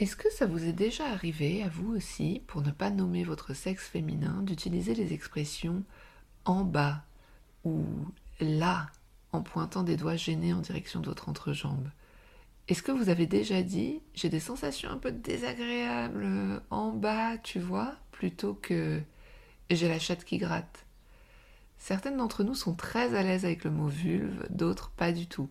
Est-ce que ça vous est déjà arrivé, à vous aussi, pour ne pas nommer votre sexe féminin, d'utiliser les expressions en bas ou là en pointant des doigts gênés en direction de votre entrejambe? Est-ce que vous avez déjà dit j'ai des sensations un peu désagréables en bas, tu vois, plutôt que j'ai la chatte qui gratte? Certaines d'entre nous sont très à l'aise avec le mot vulve, d'autres pas du tout.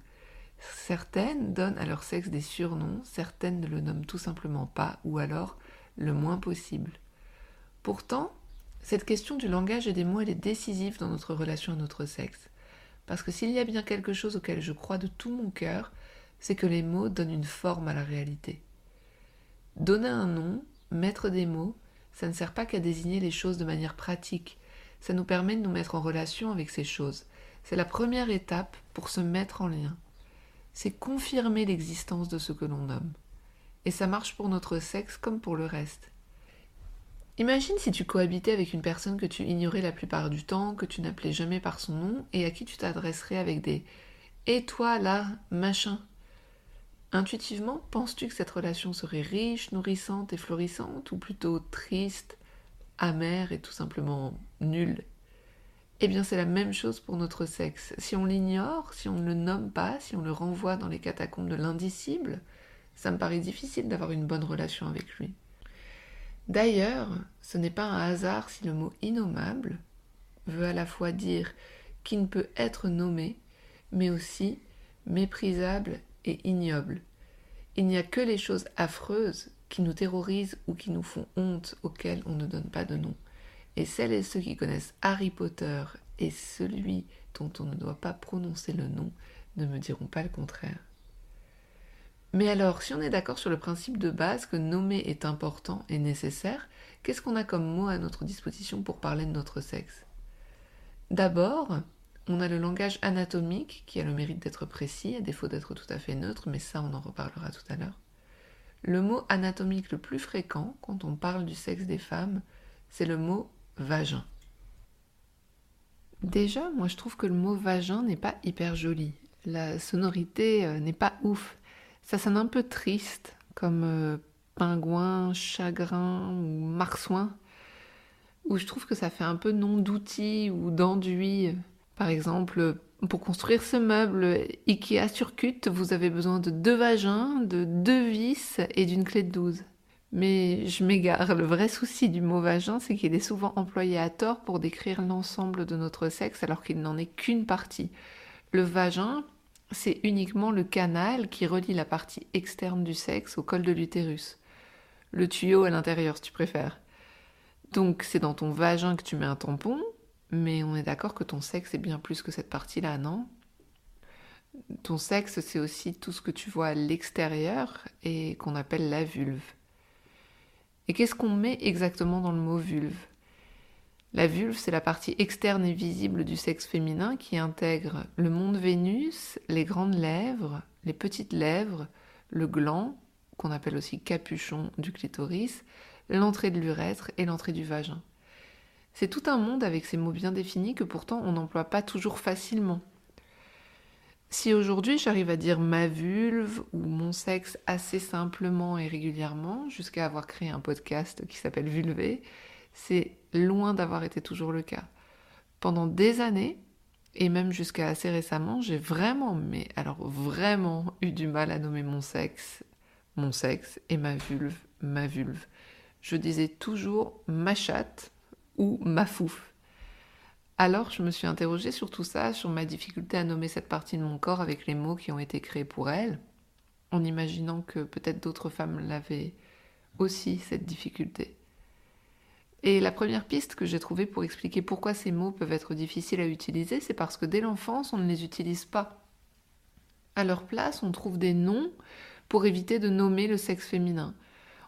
Certaines donnent à leur sexe des surnoms, certaines ne le nomment tout simplement pas, ou alors le moins possible. Pourtant, cette question du langage et des mots, elle est décisive dans notre relation à notre sexe. Parce que s'il y a bien quelque chose auquel je crois de tout mon cœur, c'est que les mots donnent une forme à la réalité. Donner un nom, mettre des mots, ça ne sert pas qu'à désigner les choses de manière pratique, ça nous permet de nous mettre en relation avec ces choses. C'est la première étape pour se mettre en lien c'est confirmer l'existence de ce que l'on nomme. Et ça marche pour notre sexe comme pour le reste. Imagine si tu cohabitais avec une personne que tu ignorais la plupart du temps, que tu n'appelais jamais par son nom, et à qui tu t'adresserais avec des Et toi là, machin? Intuitivement, penses-tu que cette relation serait riche, nourrissante et florissante, ou plutôt triste, amère et tout simplement nulle? Eh bien, c'est la même chose pour notre sexe. Si on l'ignore, si on ne le nomme pas, si on le renvoie dans les catacombes de l'indicible, ça me paraît difficile d'avoir une bonne relation avec lui. D'ailleurs, ce n'est pas un hasard si le mot innommable veut à la fois dire qui ne peut être nommé, mais aussi méprisable et ignoble. Il n'y a que les choses affreuses qui nous terrorisent ou qui nous font honte auxquelles on ne donne pas de nom. Et celles et ceux qui connaissent Harry Potter et celui dont on ne doit pas prononcer le nom ne me diront pas le contraire. Mais alors, si on est d'accord sur le principe de base que nommer est important et nécessaire, qu'est-ce qu'on a comme mot à notre disposition pour parler de notre sexe? D'abord, on a le langage anatomique qui a le mérite d'être précis, à défaut d'être tout à fait neutre, mais ça on en reparlera tout à l'heure. Le mot anatomique le plus fréquent quand on parle du sexe des femmes, c'est le mot vagin. Déjà, moi je trouve que le mot vagin n'est pas hyper joli. La sonorité euh, n'est pas ouf. Ça sonne un peu triste, comme euh, pingouin, chagrin ou marsouin, où je trouve que ça fait un peu nom d'outil ou d'enduit. Par exemple, pour construire ce meuble Ikea Circuit, vous avez besoin de deux vagins, de deux vis et d'une clé de 12. Mais je m'égare. Le vrai souci du mot vagin, c'est qu'il est souvent employé à tort pour décrire l'ensemble de notre sexe alors qu'il n'en est qu'une partie. Le vagin, c'est uniquement le canal qui relie la partie externe du sexe au col de l'utérus. Le tuyau à l'intérieur, si tu préfères. Donc c'est dans ton vagin que tu mets un tampon, mais on est d'accord que ton sexe est bien plus que cette partie-là, non? Ton sexe, c'est aussi tout ce que tu vois à l'extérieur et qu'on appelle la vulve. Et qu'est-ce qu'on met exactement dans le mot vulve? La vulve, c'est la partie externe et visible du sexe féminin qui intègre le monde Vénus, les grandes lèvres, les petites lèvres, le gland, qu'on appelle aussi capuchon du clitoris, l'entrée de l'urètre et l'entrée du vagin. C'est tout un monde avec ces mots bien définis que pourtant on n'emploie pas toujours facilement. Si aujourd'hui j'arrive à dire ma vulve ou mon sexe assez simplement et régulièrement, jusqu'à avoir créé un podcast qui s'appelle Vulvé, c'est loin d'avoir été toujours le cas. Pendant des années, et même jusqu'à assez récemment, j'ai vraiment, mais alors vraiment eu du mal à nommer mon sexe, mon sexe et ma vulve, ma vulve. Je disais toujours ma chatte ou ma fouf. Alors je me suis interrogée sur tout ça, sur ma difficulté à nommer cette partie de mon corps avec les mots qui ont été créés pour elle, en imaginant que peut-être d'autres femmes l'avaient aussi, cette difficulté. Et la première piste que j'ai trouvée pour expliquer pourquoi ces mots peuvent être difficiles à utiliser, c'est parce que dès l'enfance, on ne les utilise pas. À leur place, on trouve des noms pour éviter de nommer le sexe féminin.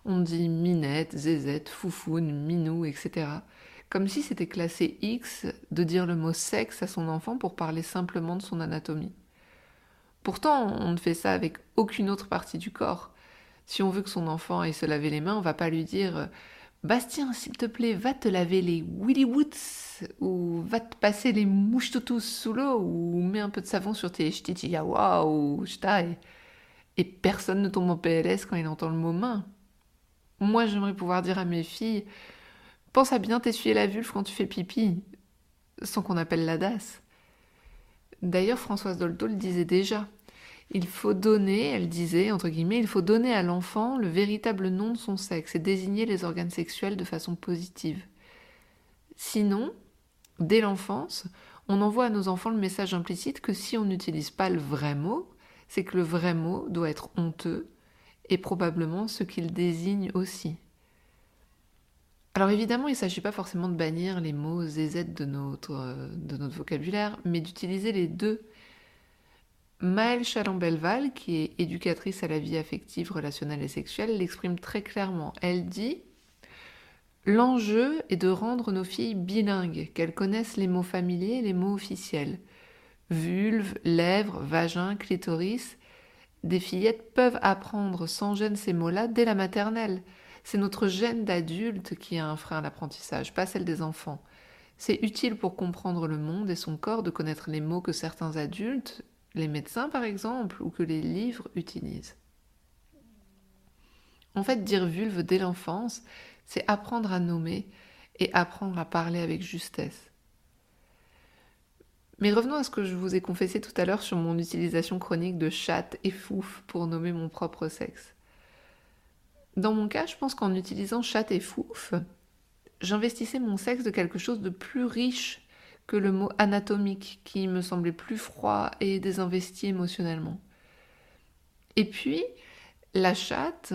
On dit minette, zézette, foufoune, minou, etc. Comme si c'était classé X de dire le mot sexe à son enfant pour parler simplement de son anatomie. Pourtant, on ne fait ça avec aucune autre partie du corps. Si on veut que son enfant aille se laver les mains, on va pas lui dire Bastien, s'il te plaît, va te laver les willy woods ou va te passer les mouches toutous sous l'eau ou mets un peu de savon sur tes yawa ou shtai. Et personne ne tombe en PLS quand il entend le mot main. Moi, j'aimerais pouvoir dire à mes filles Pense à bien t'essuyer la vulve quand tu fais pipi, sans qu'on appelle la. D'ailleurs, Françoise Dolto le disait déjà. Il faut donner, elle disait, entre guillemets, il faut donner à l'enfant le véritable nom de son sexe et désigner les organes sexuels de façon positive. Sinon, dès l'enfance, on envoie à nos enfants le message implicite que si on n'utilise pas le vrai mot, c'est que le vrai mot doit être honteux et probablement ce qu'il désigne aussi. Alors évidemment, il ne s'agit pas forcément de bannir les mots zz de notre, de notre vocabulaire, mais d'utiliser les deux Maëlle Chalambelval, qui est éducatrice à la vie affective, relationnelle et sexuelle, l'exprime très clairement. Elle dit L'enjeu est de rendre nos filles bilingues, qu'elles connaissent les mots familiers et les mots officiels. Vulve, lèvres, vagin, clitoris. Des fillettes peuvent apprendre sans gêne ces mots-là dès la maternelle. C'est notre gène d'adulte qui a un frein à l'apprentissage, pas celle des enfants. C'est utile pour comprendre le monde et son corps de connaître les mots que certains adultes, les médecins par exemple, ou que les livres utilisent. En fait, dire vulve dès l'enfance, c'est apprendre à nommer et apprendre à parler avec justesse. Mais revenons à ce que je vous ai confessé tout à l'heure sur mon utilisation chronique de chatte et fouf pour nommer mon propre sexe. Dans mon cas, je pense qu'en utilisant chatte et fouf, j'investissais mon sexe de quelque chose de plus riche que le mot anatomique qui me semblait plus froid et désinvesti émotionnellement. Et puis, la chatte,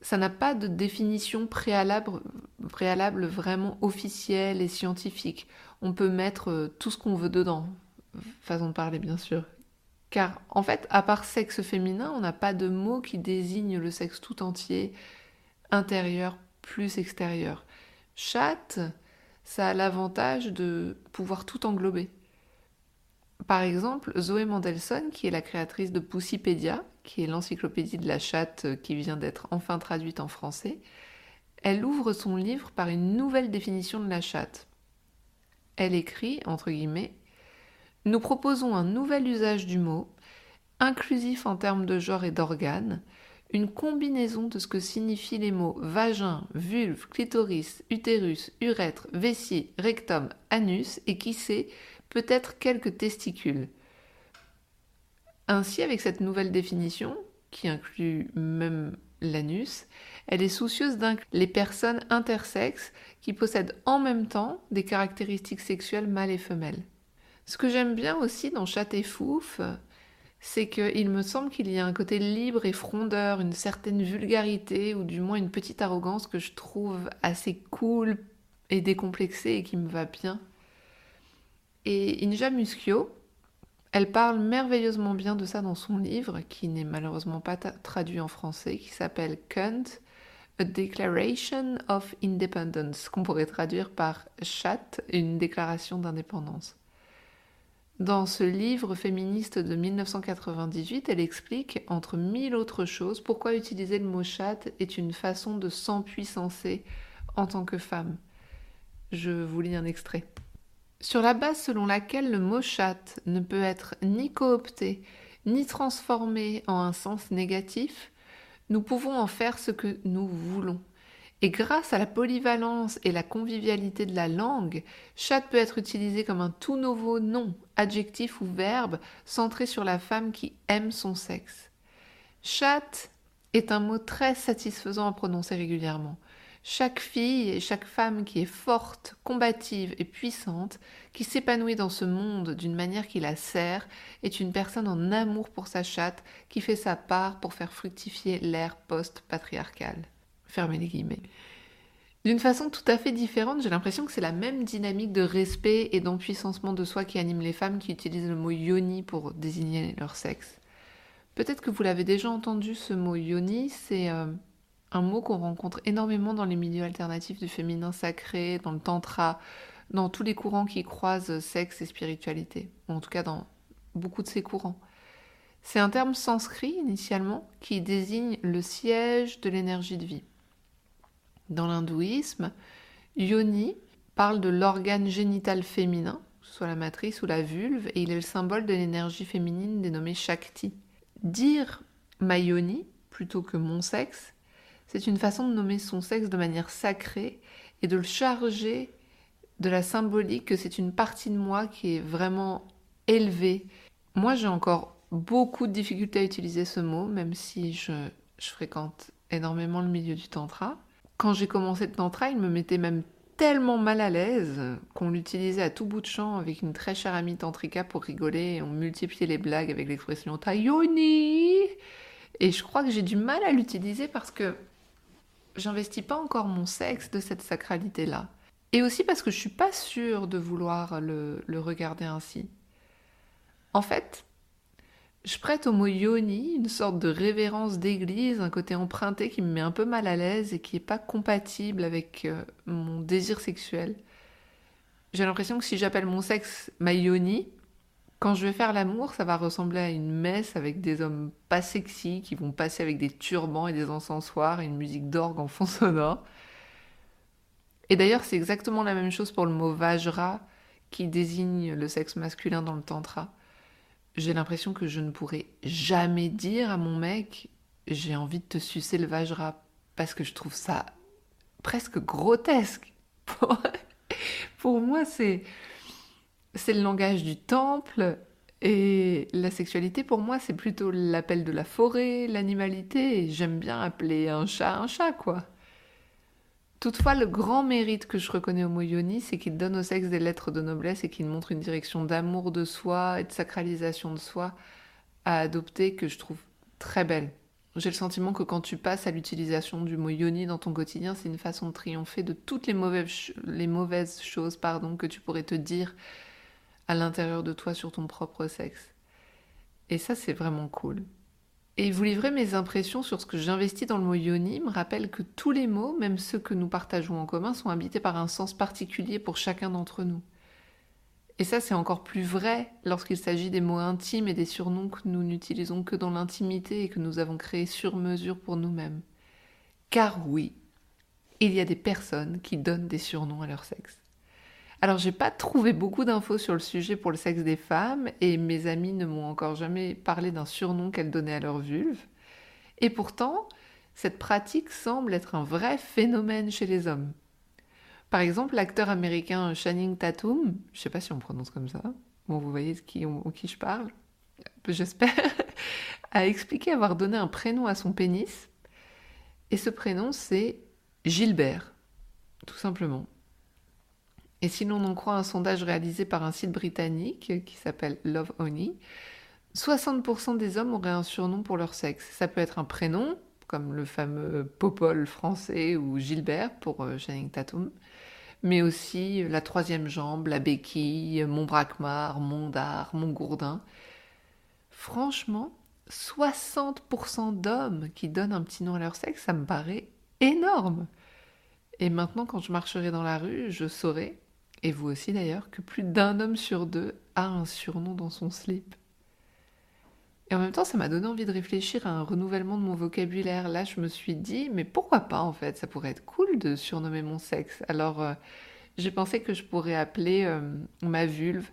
ça n'a pas de définition préalable, préalable vraiment officielle et scientifique. On peut mettre euh, tout ce qu'on veut dedans, façon de parler bien sûr. Car en fait, à part sexe féminin, on n'a pas de mot qui désigne le sexe tout entier, intérieur plus extérieur. Chatte, ça a l'avantage de pouvoir tout englober. Par exemple, Zoé Mendelssohn, qui est la créatrice de Poussipédia, qui est l'encyclopédie de la chatte qui vient d'être enfin traduite en français, elle ouvre son livre par une nouvelle définition de la chatte. Elle écrit, entre guillemets, Nous proposons un nouvel usage du mot, inclusif en termes de genre et d'organes, une combinaison de ce que signifient les mots vagin, vulve, clitoris, utérus, urètre, vessie, rectum, anus et qui sait, peut-être quelques testicules. Ainsi, avec cette nouvelle définition, qui inclut même l'anus, elle est soucieuse d'inclure les personnes intersexes qui possèdent en même temps des caractéristiques sexuelles mâles et femelles. Ce que j'aime bien aussi dans Chat et Fouf, c'est qu'il me semble qu'il y a un côté libre et frondeur, une certaine vulgarité, ou du moins une petite arrogance que je trouve assez cool et décomplexée et qui me va bien. Et Inja Muschio, elle parle merveilleusement bien de ça dans son livre, qui n'est malheureusement pas traduit en français, qui s'appelle Cunt, A Declaration of Independence, qu'on pourrait traduire par Chat, une déclaration d'indépendance. Dans ce livre féministe de 1998, elle explique, entre mille autres choses, pourquoi utiliser le mot chatte est une façon de s'empuissancer en tant que femme. Je vous lis un extrait. Sur la base selon laquelle le mot chatte ne peut être ni coopté, ni transformé en un sens négatif, nous pouvons en faire ce que nous voulons. Et grâce à la polyvalence et la convivialité de la langue, chatte peut être utilisé comme un tout nouveau nom, adjectif ou verbe centré sur la femme qui aime son sexe. Chatte est un mot très satisfaisant à prononcer régulièrement. Chaque fille et chaque femme qui est forte, combative et puissante, qui s'épanouit dans ce monde d'une manière qui la sert, est une personne en amour pour sa chatte qui fait sa part pour faire fructifier l'ère post-patriarcale. Fermez les guillemets. D'une façon tout à fait différente, j'ai l'impression que c'est la même dynamique de respect et d'empuissancement de soi qui anime les femmes qui utilisent le mot yoni pour désigner leur sexe. Peut-être que vous l'avez déjà entendu, ce mot yoni, c'est euh, un mot qu'on rencontre énormément dans les milieux alternatifs du féminin sacré, dans le tantra, dans tous les courants qui croisent sexe et spiritualité, ou en tout cas dans beaucoup de ces courants. C'est un terme sanskrit initialement qui désigne le siège de l'énergie de vie. Dans l'hindouisme, yoni parle de l'organe génital féminin, soit la matrice ou la vulve, et il est le symbole de l'énergie féminine dénommée Shakti. Dire Mayoni plutôt que mon sexe, c'est une façon de nommer son sexe de manière sacrée et de le charger de la symbolique que c'est une partie de moi qui est vraiment élevée. Moi, j'ai encore beaucoup de difficultés à utiliser ce mot, même si je, je fréquente énormément le milieu du tantra. Quand j'ai commencé le tantra, il me mettait même tellement mal à l'aise qu'on l'utilisait à tout bout de champ avec une très chère amie tantrika pour rigoler et on multipliait les blagues avec l'expression Tayoni. Et je crois que j'ai du mal à l'utiliser parce que j'investis pas encore mon sexe de cette sacralité-là. Et aussi parce que je suis pas sûre de vouloir le, le regarder ainsi. En fait, je prête au mot yoni une sorte de révérence d'église, un côté emprunté qui me met un peu mal à l'aise et qui n'est pas compatible avec euh, mon désir sexuel. J'ai l'impression que si j'appelle mon sexe ma yoni, quand je vais faire l'amour, ça va ressembler à une messe avec des hommes pas sexy qui vont passer avec des turbans et des encensoirs et une musique d'orgue en fond sonore. Et d'ailleurs, c'est exactement la même chose pour le mot vajra qui désigne le sexe masculin dans le tantra j'ai l'impression que je ne pourrais jamais dire à mon mec j'ai envie de te sucer le vajra parce que je trouve ça presque grotesque. Pour, moi, c'est c'est le langage du temple et la sexualité pour moi c'est plutôt l'appel de la forêt, l'animalité. J'aime bien appeler un chat un chat quoi. Toutefois, le grand mérite que je reconnais au Moyoni, c'est qu'il donne au sexe des lettres de noblesse et qu'il montre une direction d'amour de soi et de sacralisation de soi à adopter que je trouve très belle. J'ai le sentiment que quand tu passes à l'utilisation du mot yoni dans ton quotidien, c'est une façon de triompher de toutes les mauvaises, les mauvaises choses pardon, que tu pourrais te dire à l'intérieur de toi sur ton propre sexe. Et ça, c'est vraiment cool. Et vous livrer mes impressions sur ce que j'investis dans le mot yoni me rappelle que tous les mots, même ceux que nous partageons en commun, sont habités par un sens particulier pour chacun d'entre nous. Et ça, c'est encore plus vrai lorsqu'il s'agit des mots intimes et des surnoms que nous n'utilisons que dans l'intimité et que nous avons créés sur mesure pour nous-mêmes. Car oui, il y a des personnes qui donnent des surnoms à leur sexe. Alors, j'ai pas trouvé beaucoup d'infos sur le sujet pour le sexe des femmes et mes amis ne m'ont encore jamais parlé d'un surnom qu'elles donnaient à leur vulve. Et pourtant, cette pratique semble être un vrai phénomène chez les hommes. Par exemple, l'acteur américain Channing Tatum, je sais pas si on prononce comme ça, bon, vous voyez de qui, qui je parle, j'espère, a expliqué avoir donné un prénom à son pénis. Et ce prénom, c'est Gilbert, tout simplement. Et si l'on en croit un sondage réalisé par un site britannique qui s'appelle Love Honey, 60% des hommes auraient un surnom pour leur sexe. Ça peut être un prénom, comme le fameux Popol français ou Gilbert pour euh, Channing Tatum, mais aussi la troisième jambe, la béquille, mon braquemar, mon dard, mon gourdin. Franchement, 60% d'hommes qui donnent un petit nom à leur sexe, ça me paraît énorme. Et maintenant, quand je marcherai dans la rue, je saurai et vous aussi d'ailleurs, que plus d'un homme sur deux a un surnom dans son slip. Et en même temps, ça m'a donné envie de réfléchir à un renouvellement de mon vocabulaire. Là, je me suis dit, mais pourquoi pas en fait? Ça pourrait être cool de surnommer mon sexe. Alors, euh, j'ai pensé que je pourrais appeler euh, ma vulve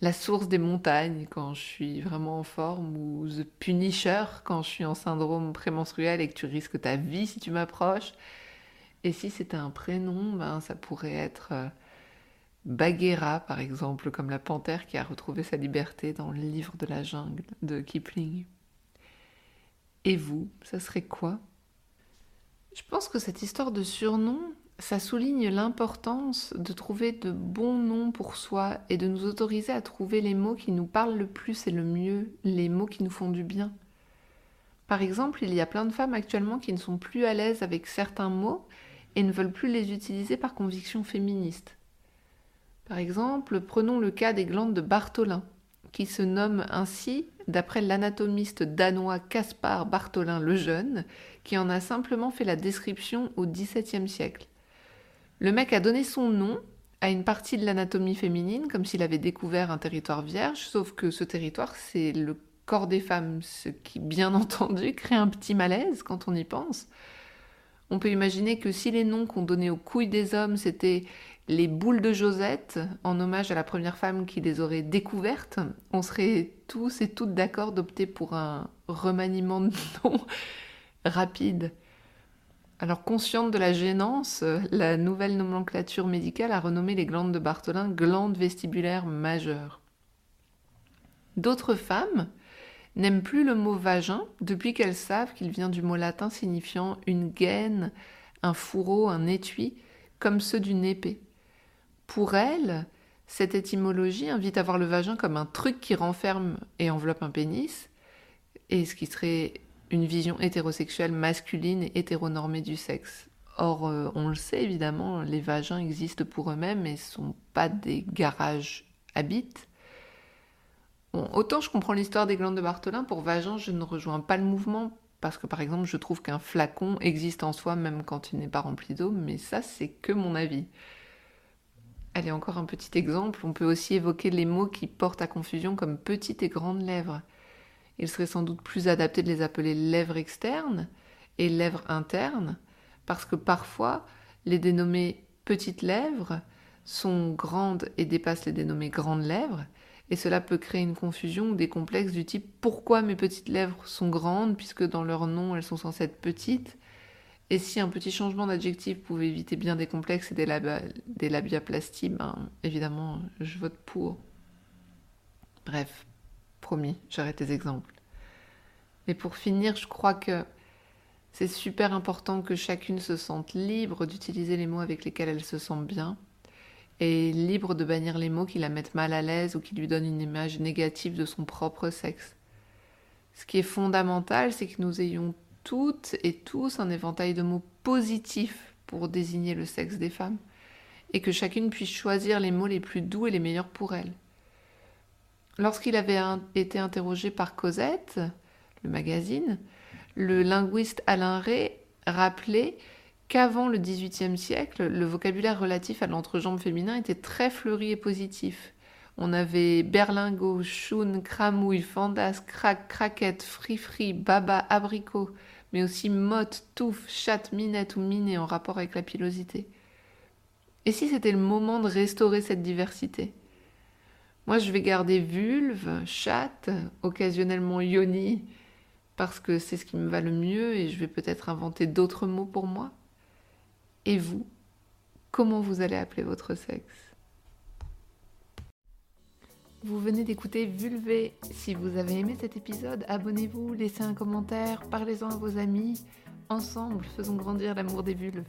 la source des montagnes quand je suis vraiment en forme, ou The Punisher quand je suis en syndrome prémenstruel et que tu risques ta vie si tu m'approches. Et si c'était un prénom, ben, ça pourrait être... Euh, Bagheera, par exemple, comme la panthère qui a retrouvé sa liberté dans le livre de la jungle de Kipling. Et vous, ça serait quoi? Je pense que cette histoire de surnom, ça souligne l'importance de trouver de bons noms pour soi et de nous autoriser à trouver les mots qui nous parlent le plus et le mieux, les mots qui nous font du bien. Par exemple, il y a plein de femmes actuellement qui ne sont plus à l'aise avec certains mots et ne veulent plus les utiliser par conviction féministe. Par exemple, prenons le cas des glandes de Bartholin, qui se nomme ainsi d'après l'anatomiste danois Caspar Bartholin le Jeune, qui en a simplement fait la description au XVIIe siècle. Le mec a donné son nom à une partie de l'anatomie féminine, comme s'il avait découvert un territoire vierge, sauf que ce territoire, c'est le corps des femmes, ce qui, bien entendu, crée un petit malaise quand on y pense. On peut imaginer que si les noms qu'on donnait aux couilles des hommes, c'était les boules de Josette, en hommage à la première femme qui les aurait découvertes, on serait tous et toutes d'accord d'opter pour un remaniement de nom rapide. Alors, consciente de la gênance, la nouvelle nomenclature médicale a renommé les glandes de Bartholin glandes vestibulaires majeures. D'autres femmes n'aiment plus le mot vagin depuis qu'elles savent qu'il vient du mot latin signifiant une gaine, un fourreau, un étui, comme ceux d'une épée. Pour elles, cette étymologie invite à voir le vagin comme un truc qui renferme et enveloppe un pénis, et ce qui serait une vision hétérosexuelle masculine et hétéronormée du sexe. Or, euh, on le sait évidemment, les vagins existent pour eux-mêmes et ne sont pas des garages à bites. autant je comprends l'histoire des glandes de Bartholin, pour vagin, je ne rejoins pas le mouvement, parce que par exemple, je trouve qu'un flacon existe en soi même quand il n'est pas rempli d'eau, mais ça, c'est que mon avis. Allez, encore un petit exemple. On peut aussi évoquer les mots qui portent à confusion comme petites et grandes lèvres. Il serait sans doute plus adapté de les appeler lèvres externes et lèvres internes, parce que parfois, les dénommées petites lèvres sont grandes et dépassent les dénommées grandes lèvres, et cela peut créer une confusion ou des complexes du type pourquoi mes petites lèvres sont grandes puisque dans leur nom elles sont censées être petites? Et si un petit changement d'adjectif pouvait éviter bien des complexes et des, des labiaplasties, ben évidemment, je vote pour. Bref, promis, j'arrête les exemples. Mais pour finir, je crois que c'est super important que chacune se sente libre d'utiliser les mots avec lesquels elle se sent bien et libre de bannir les mots qui la mettent mal à l'aise ou qui lui donnent une image négative de son propre sexe. Ce qui est fondamental, c'est que nous ayons toutes et tous un éventail de mots positifs pour désigner le sexe des femmes, et que chacune puisse choisir les mots les plus doux et les meilleurs pour elle. Lorsqu'il avait été interrogé par Cosette, le magazine, le linguiste Alain Ray rappelait qu'avant le XVIIIe siècle, le vocabulaire relatif à l'entrejambe féminin était très fleuri et positif. On avait berlingot, choune, cramouille, fandas, crac, craquette, frifri, baba, abricot, mais aussi motte, touffe, chatte, minette ou minet en rapport avec la pilosité. Et si c'était le moment de restaurer cette diversité? Moi, je vais garder vulve, chatte, occasionnellement yoni, parce que c'est ce qui me va le mieux et je vais peut-être inventer d'autres mots pour moi. Et vous, comment vous allez appeler votre sexe? Vous venez d'écouter Vulvé. Si vous avez aimé cet épisode, abonnez-vous, laissez un commentaire, parlez-en à vos amis. Ensemble, faisons grandir l'amour des vulves.